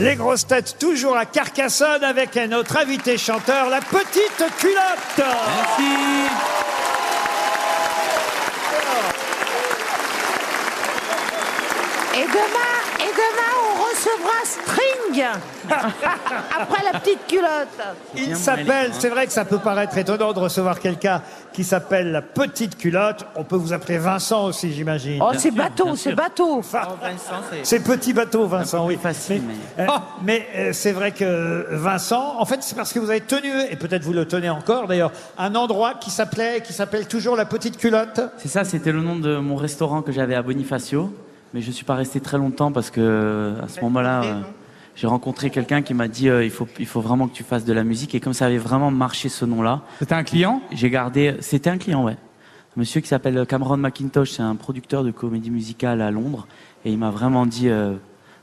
Les grosses têtes toujours à Carcassonne avec notre invité chanteur, la petite culotte. Merci. Et demain, on recevra String après la petite culotte. Il s'appelle, c'est vrai que ça peut paraître étonnant de recevoir quelqu'un qui s'appelle la petite culotte. On peut vous appeler Vincent aussi, j'imagine. Oh, c'est bateau, c'est bateau. Enfin, Oh, Vincent, c'est- c'est petit bateau, Vincent, oui. facile, Mais, euh, mais, euh, c'est vrai que Vincent, en fait, c'est parce que vous avez tenu, et peut-être vous le tenez encore d'ailleurs, un endroit qui s'appelait, qui s'appelle toujours la petite culotte. C'est ça, c'était le nom de mon restaurant que j'avais à Bonifacio. Mais je suis pas resté très longtemps parce que à ce moment-là, euh, j'ai rencontré quelqu'un qui m'a dit euh, il faut il faut vraiment que tu fasses de la musique et comme ça avait vraiment marché ce nom-là, C'était un client? j'ai gardé. C'était un client, ouais. Un monsieur qui s'appelle Cameron McIntosh, c'est un producteur de comédie musicale à Londres et il m'a vraiment dit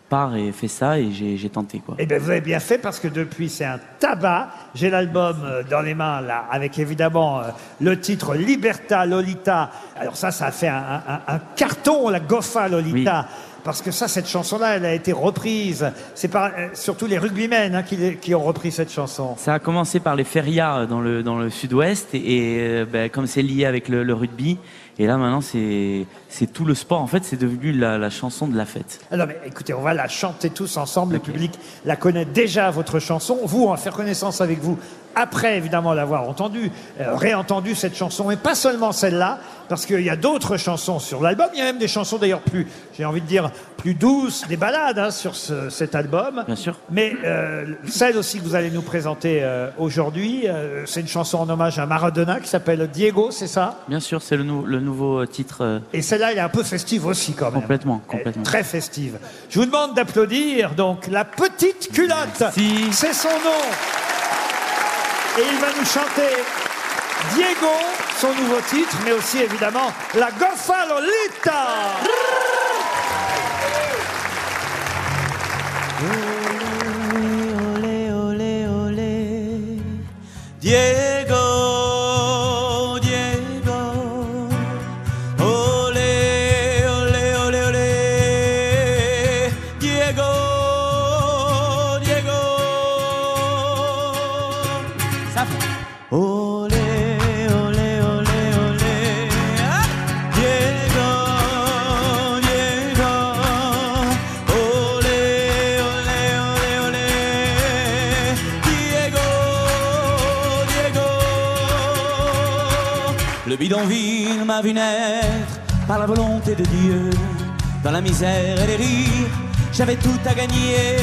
pars et fais ça et j'ai tenté quoi. Eh bien, vous avez bien fait parce que depuis, c'est un tabac. J'ai l'album euh, dans les mains, là, avec évidemment euh, le titre Liberta Lolita. Alors ça, ça a fait un, un- un carton, la Goffa Lolita. Parce que ça, cette chanson-là, elle a été reprise. C'est par, euh, surtout les rugbymen hein, qui, ont repris cette chanson. Ça a commencé par les férias dans le, dans le sud-ouest et, et, ben, comme c'est lié avec le, le rugby, et là maintenant c'est tout le sport. En fait, c'est devenu la, la chanson de la fête. Alors, mais écoutez, on va la chanter tous ensemble. Le public la connaît déjà, votre chanson. Vous, on va faire connaissance avec vous après, évidemment, l'avoir entendue, euh, réentendu cette chanson. Mais pas seulement celle-là, parce qu'il y a d'autres chansons sur l'album. Il y a même des chansons, d'ailleurs, plus, j'ai envie de dire, plus douces, des ballades hein, sur ce- cet album. Bien sûr. Mais euh, celle aussi que vous allez nous présenter euh, aujourd'hui, euh, c'est une chanson en hommage à Maradona qui s'appelle Diego, c'est ça? Bien sûr, c'est le, le nouveau titre. euh, Et celle-là, elle est un peu festive aussi, quand même. Complètement, complètement. Très festive. Je vous demande d'applaudir, donc, la petite culotte. Merci. C'est son nom. Et il va nous chanter Diego, son nouveau titre, mais aussi, évidemment, la Goffa Lolita. Olé, olé, olé. Diego, Diego. Vu naître par la volonté de Dieu. Dans la misère et les rires, j'avais tout à gagner.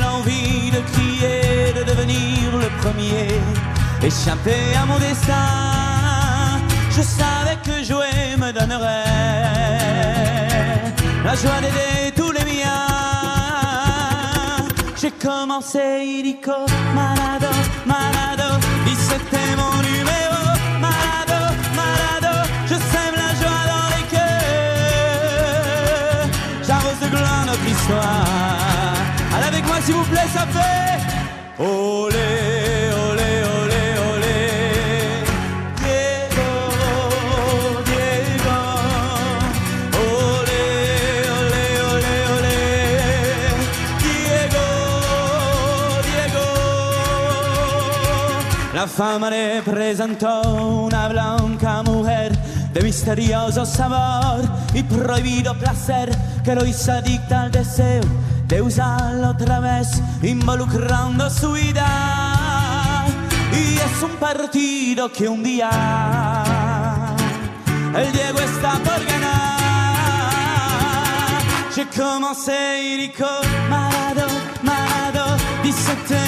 L'envie de crier, de devenir le premier. Échapper à mon destin, je savais que jouer me donnerait la joie d'aider tous les miens. J'ai commencé illico, malado, malado, c'était mon Allez avec moi s'il vous plaît, ça fait olé, olé, olé, olé. Diego, Diego, olé, olé, olé, olé. Diego, Diego. La fama le presentó una blanca mujer de misterioso sabor y prohibido placer que lo hizo adicta al deseo de usarlo otra vez, involucrando su vida. Y es un partido que un día el Diego está por ganar. J'ai commencé illico, malado, malado, 17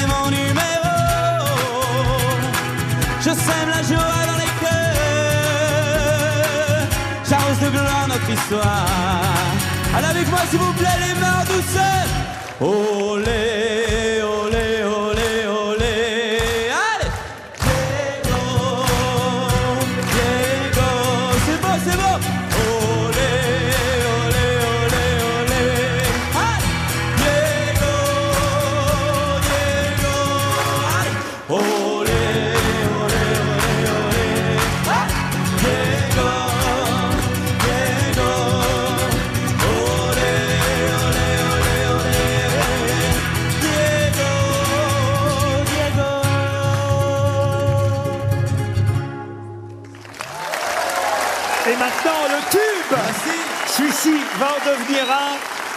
Allez avec moi s'il vous plaît les mains douceurs. Olé, olé,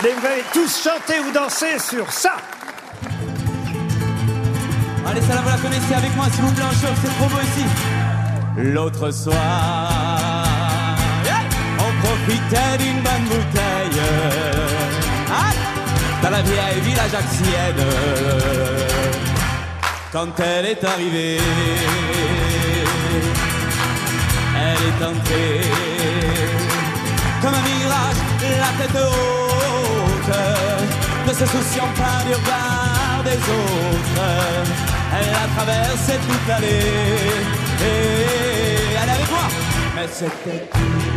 Mais vous allez tous chanter ou danser sur ça. Allez, ça là, vous la connaissez avec moi, s'il vous plaît, en c'est trop beau ici. L'autre soir, on profitait d'une bonne bouteille. Dans la vieille ville ajaxienne, quand elle est arrivée, elle est entrée comme un mirage, la tête haute ne se souciant pas du regard des autres. Elle a traversé toute l'allée et elle est avec moi, mais c'était tout.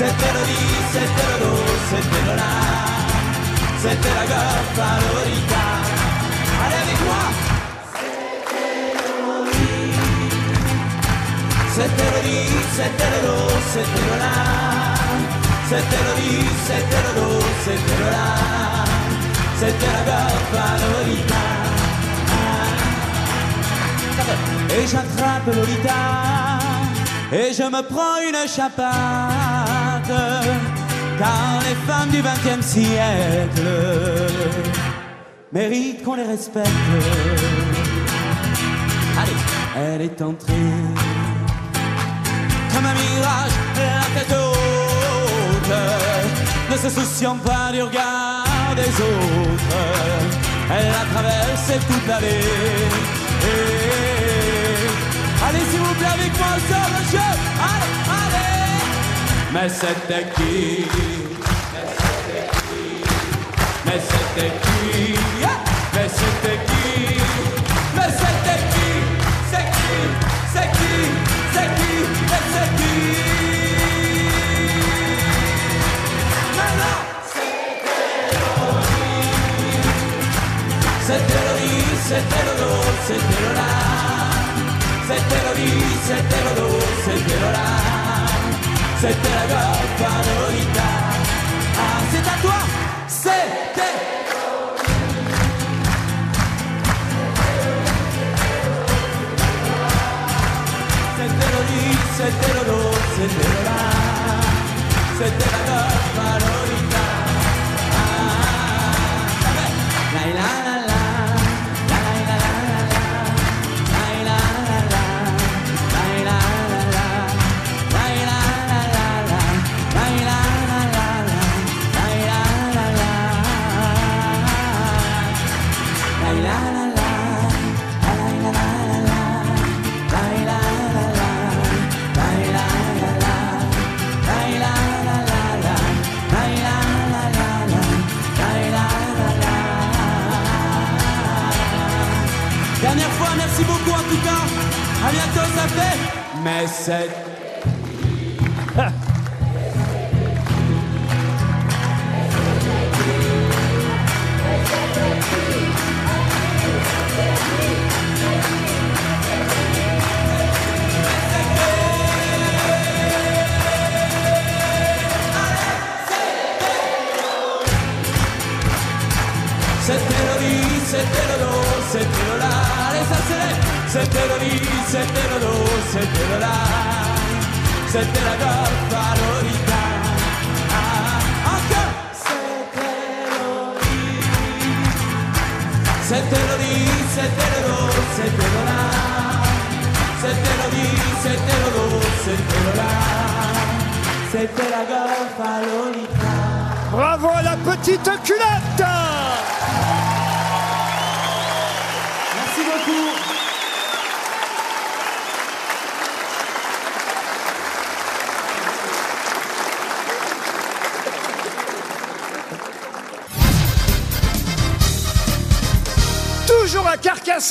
setero di, setero do, setero la, setera gaffa l'orita, arrivi qua! Setero di, setero di, setero do, setero la, setero di, setero do, setero la, setera gaffa l'orita. Et j'attrape l'orita et je me prends une chapade, car les femmes du XXe siècle méritent qu'on les respecte. Allez, elle est entrée comme un mirage, la tête haute, ne se souciant pas du regard des autres. Elle a traversé toute l'allée. Allez, s'il vous plaît, avec moi, on sort le jeu. Allez, allez. Mais c'était qui? Mais c'était qui? Mais c'était qui? Mais c'était qui? C'est qui? C'est qui? C'est qui? C'est qui? C'était Laurie C'était C'était setero do, setterora, settera goppa novità, ah, c'est à toi, c'était Setero di, setero do, setterora, settera ça fait. Mais c'est. C'était le lit, c'était le dos, c'était le là, allez ça c'est C'était le lit, c'était le dos, c'était le là, c'était la. Ah, C'était le lit, c'était le lit, c'était le dos, c'était le là, c'était le lit, c'était le dos, c'était le là, c'était la à Lolita. Bravo à la petite culotte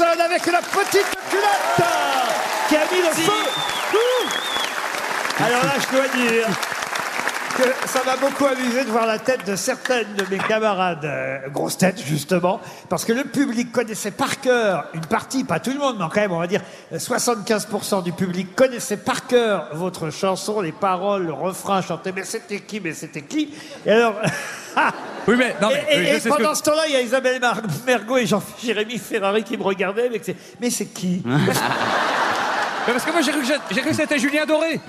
avec la petite culotte qui a mis le feu. Ouh. Alors là, je dois dire, que ça m'a beaucoup amusé de voir la tête de certaines de mes camarades euh, grosses têtes, justement, parce que le public connaissait par cœur une partie, pas tout le monde, mais quand même, on va dire, euh, 75% du public connaissait par cœur votre chanson, les paroles, le refrain chanté, mais c'était qui, mais c'était qui Et alors... Oui, mais non, mais Et, euh, et- je et sais ce que- pendant ce temps-là, il y a Isabelle Mar- Mergo et Jean-Jérémy Ferrari qui me regardaient avec ses... Mais c'est qui? Mais parce que moi j'ai cru que j'ai- j'ai cru que c'était Julien Doré.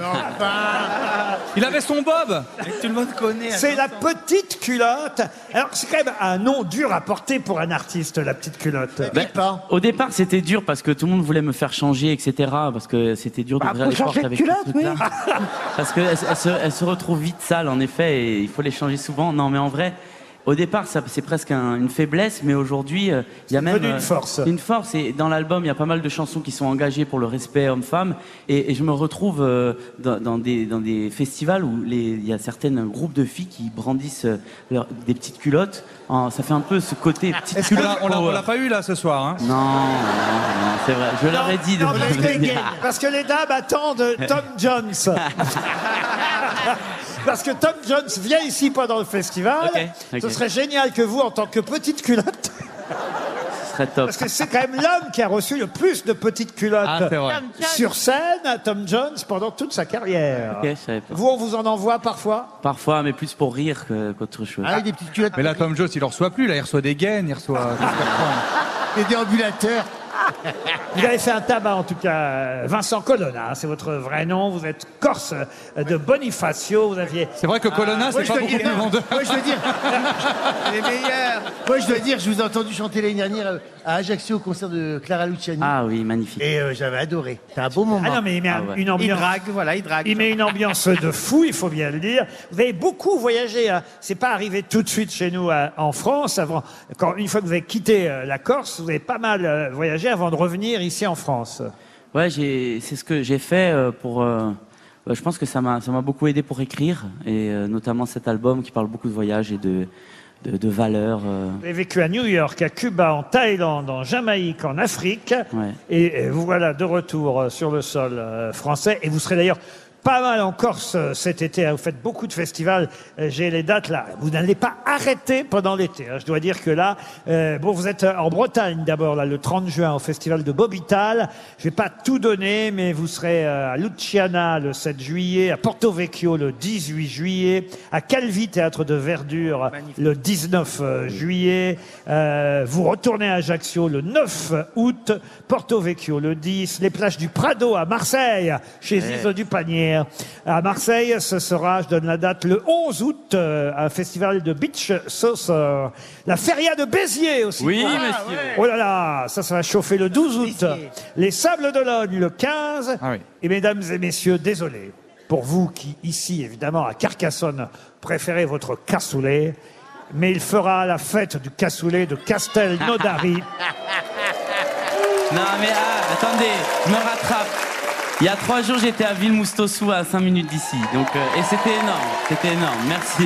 Il avait son bob. Tout le monde connaît. C'est la petite culotte. Alors, c'est quand même un nom dur à porter pour un artiste, la petite culotte. Ben, au départ, c'était dur parce que tout le monde voulait me faire changer, etc. Parce que c'était dur d'ouvrir faut les portes changer de avec culotte, ce truc-là. Parce qu'elles elles se, elles se retrouvent vite sales, en effet, et il faut les changer souvent. Non, mais en vrai, au départ, c'est presque un- une faiblesse, mais aujourd'hui, euh, il y a même une euh, force. Une force. Et dans l'album, il y a pas mal de chansons qui sont engagées pour le respect homme-femme. Et, et je me retrouve euh, dans, dans des, dans des festivals où il y a certains groupes de filles qui brandissent euh, leur- des petites culottes. En- ça fait un peu ce côté culotte. l'a- on l'a- on power. l'a pas eu là ce soir. Hein? Non, non, non, c'est vrai. Je leur ai dit de Non, parce, que, parce que les dames attendent Tom Jones. Parce que Tom Jones vient ici pendant le festival. Ok, ok. Ce serait génial que vous, en tant que petite culotte, serait top. parce que c'est quand même l'homme qui a reçu le plus de petites culottes Ah, c'est vrai. Tom Jones. sur scène, Tom Jones, pendant toute sa carrière. Ok, je savais pas. Vous, on vous en envoie parfois? Parfois, mais plus pour rire que- qu'autre chose. Ah, des petites culottes. Mais là, Tom Jones, il en reçoit plus. Là, il reçoit des gaines, il reçoit Des déambulateurs. Vous avez fait un tabac, en tout cas, euh, Vincent Colonna, hein, c'est votre vrai nom. Vous êtes corse euh, de Bonifacio. Vous aviez C'est vrai que Colonna, c'est pas beaucoup dire- plus vendeur. Moi, je veux dire. Les meilleurs. Moi, je dois dire, je vous ai entendu chanter l'année dernière euh, à Ajaccio au concert de Clara Luciani. Ah oui, magnifique. Et euh, j'avais adoré. C'était un beau moment. Ah non, mais il met un- Ah ouais. une Il ambiance. drague, voilà, il drague. Il met une ambiance de fou, il faut bien le dire. Vous avez beaucoup voyagé. Hein. C'est pas arrivé tout de suite chez nous à- en France. Avant, quand une fois que vous avez quitté euh, la Corse, vous avez pas mal euh, voyagé avant de revenir ici en France. Ouais, c'est ce que j'ai fait euh, pour. euh, euh, je pense que ça m'a, ça m'a beaucoup aidé pour écrire, et euh, notamment cet album qui parle beaucoup de voyage et de, de, de valeurs. euh. Vous avez vécu à New York, à Cuba, en Thaïlande, en Jamaïque, en Afrique. Ouais. Et euh, vous voilà de retour sur le sol français. Et vous serez d'ailleurs pas mal en Corse euh, cet été. hein. Vous faites beaucoup de festivals. Euh, J'ai les dates là. Vous n'allez pas arrêter pendant l'été. hein. Je dois dire que là, euh, bon, vous êtes euh, en Bretagne d'abord, là, le 30 juin, au festival de Bobital. Je vais pas tout donner, mais vous serez euh, à Luciana le 7 juillet, à Porto Vecchio le 18 juillet, à Calvi, théâtre de verdure, le 19 euh, juillet. Euh, vous retournez à Ajaccio le 9 août, Porto Vecchio le 10, les plages du Prado à Marseille, chez Iso du Panier. À Marseille, ce sera, je donne la date, le 11 août, euh, un festival de beach saucer. La feria de Béziers aussi. Oui, Ah, monsieur. Oh là là, ça, ça va chauffer le 12 août. Les Sables d'Olonne le 15. Ah oui. Et mesdames et messieurs, désolé pour vous qui, ici, évidemment, à Carcassonne, préférez votre cassoulet, mais il fera la fête du cassoulet de Castelnaudary. Non, mais ah, attendez, je me rattrape. Il y a trois jours, j'étais à Villemoustossou, à 5 minutes d'ici. Donc, euh, et c'était énorme, c'était énorme. Merci.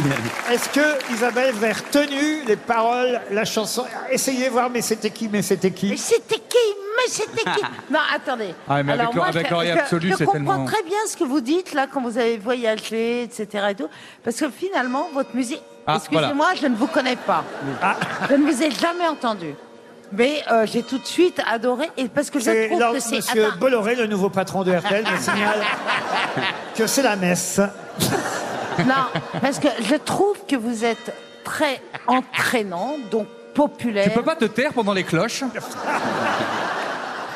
Est-ce que, Isabelle, vous avez retenu les paroles, la chanson? Essayez voir, mais c'était qui, mais c'était Mais qui c'était qui? Mais c'était qui? Non, attendez. Ah, mais avec moi, avec je- l'oreille je- absolue, je c'est comprends tellement- très bien ce que vous dites là quand vous avez voyagé, etc. Et tout, parce que finalement, votre musique. Ah, Excusez-moi, je ne vous connais pas. Ah. Je ne vous ai jamais entendu. Mais euh, j'ai tout de suite adoré et parce que je C'est trouve que c'est. Monsieur Attends. Bolloré, le nouveau patron de RTL, me signale que c'est la messe. Non, parce que je trouve que vous êtes très entraînant, donc populaire. Tu peux pas te taire pendant les cloches?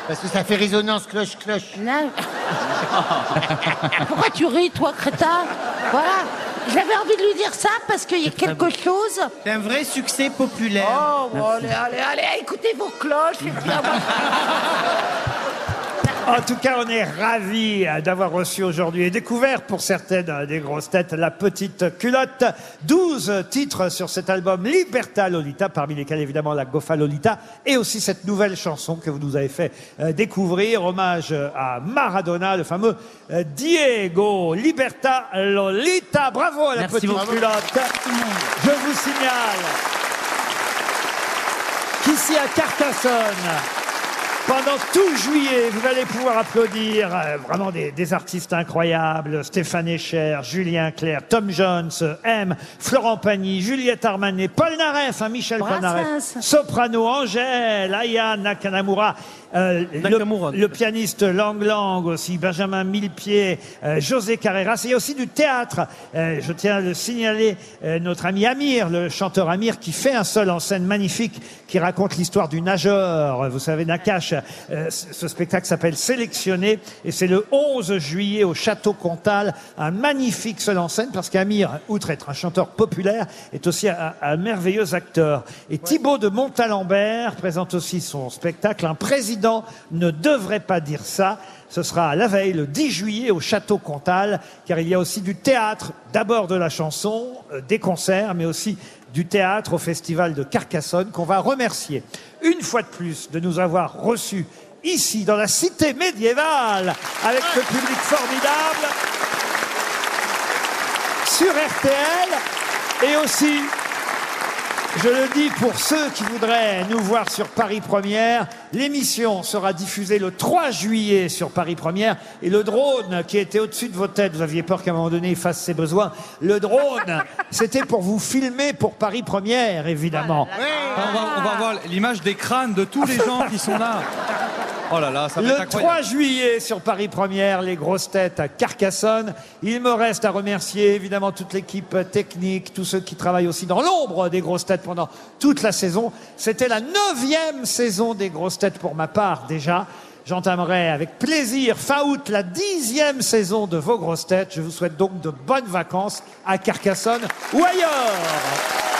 Parce que ça fait résonance cloche-cloche. Non. Pourquoi tu ris, toi, crétin? Voilà. J'avais envie de lui dire ça parce qu'il y a quelque chose. C'est un vrai succès populaire. Oh, bon, allez, allez, allez, écoutez vos cloches. Et puis, En tout cas, on est ravis d'avoir reçu aujourd'hui et découvert pour certaines des grosses têtes la petite culotte. 12 titres sur cet album Liberta Lolita, parmi lesquels évidemment la Gofa Lolita et aussi cette nouvelle chanson que vous nous avez fait euh, découvrir. Hommage à Maradona, le fameux euh, Diego Liberta Lolita. Bravo à la Merci petite beaucoup. culotte. Je vous signale qu'ici à Carcassonne, Pendant tout juillet, vous allez pouvoir applaudir euh, vraiment des, des artistes incroyables. Stéphane Echer, Julien Clerc, Tom Jones, M, Florent Pagny, Juliette Armanet, Paul Naref, hein, Michel Paul Naref, Brassens. Soprano, Angèle, Aya Nakamura, euh, Nakamura. le, le pianiste Lang Lang aussi, Benjamin Millepied, euh, José Carreras. Il y a aussi du théâtre. Euh, je tiens à le signaler, euh, notre ami Amir, le chanteur Amir, qui fait un seul en scène magnifique, qui raconte l'histoire du nageur. Vous savez, Nakash. Euh, ce spectacle s'appelle Sélectionné et c'est le 11 juillet au Château Comtal. Un magnifique seul en scène parce qu'Amir, outre être un chanteur populaire, est aussi un, un merveilleux acteur. Et Thibaut de Montalembert présente aussi son spectacle. Un président ne devrait pas dire ça. Ce sera à la veille, le 10 juillet, au Château Comtal, car il y a aussi du théâtre, d'abord de la chanson, euh, des concerts, mais aussi du théâtre au Festival de Carcassonne, qu'on va remercier une fois de plus de nous avoir reçus ici, dans la cité médiévale, avec ce public formidable, sur RTL, et aussi je le dis pour ceux qui voudraient nous voir sur Paris Première, l'émission sera diffusée le 3 juillet sur Paris Première et le drone qui était au-dessus de vos têtes, vous aviez peur qu'à un moment donné il fasse ses besoins, le drone, c'était pour vous filmer pour Paris Première, évidemment. On va, on va voir l'image des crânes de tous les gens qui sont là. Oh là là, ça va être Le incroyable. 3 juillet sur Paris Première, les grosses têtes à Carcassonne. Il me reste à remercier évidemment toute l'équipe technique, tous ceux qui travaillent aussi dans l'ombre des grosses têtes pendant toute la saison. C'était la neuvième saison des grosses têtes pour ma part déjà. J'entamerai avec plaisir fin août la dixième saison de vos grosses têtes. Je vous souhaite donc de bonnes vacances à Carcassonne ou ailleurs.